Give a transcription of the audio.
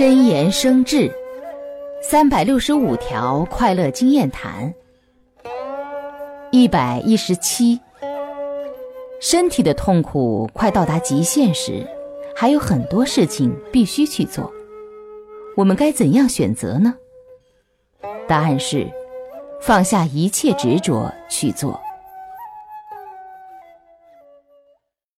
真言生智三百六十五条快乐经验谈一百一十七身体的痛苦快到达极限时还有很多事情必须去做我们该怎样选择呢？答案是放下一切执着去做